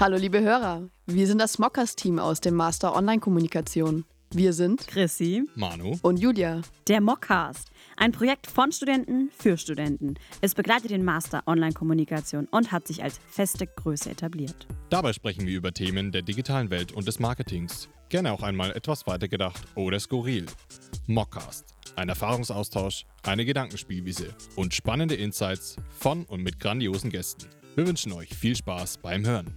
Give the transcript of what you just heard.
Hallo liebe Hörer, wir sind das Smockers-Team aus dem Master Online-Kommunikation. Wir sind Chrissy Manu und Julia. Der Mockcast, ein Projekt von Studenten für Studenten. Es begleitet den Master Online-Kommunikation und hat sich als feste Größe etabliert. Dabei sprechen wir über Themen der digitalen Welt und des Marketings. Gerne auch einmal etwas weitergedacht oder skurril. Mockcast, ein Erfahrungsaustausch, eine Gedankenspielwiese und spannende Insights von und mit grandiosen Gästen. Wir wünschen euch viel Spaß beim Hören.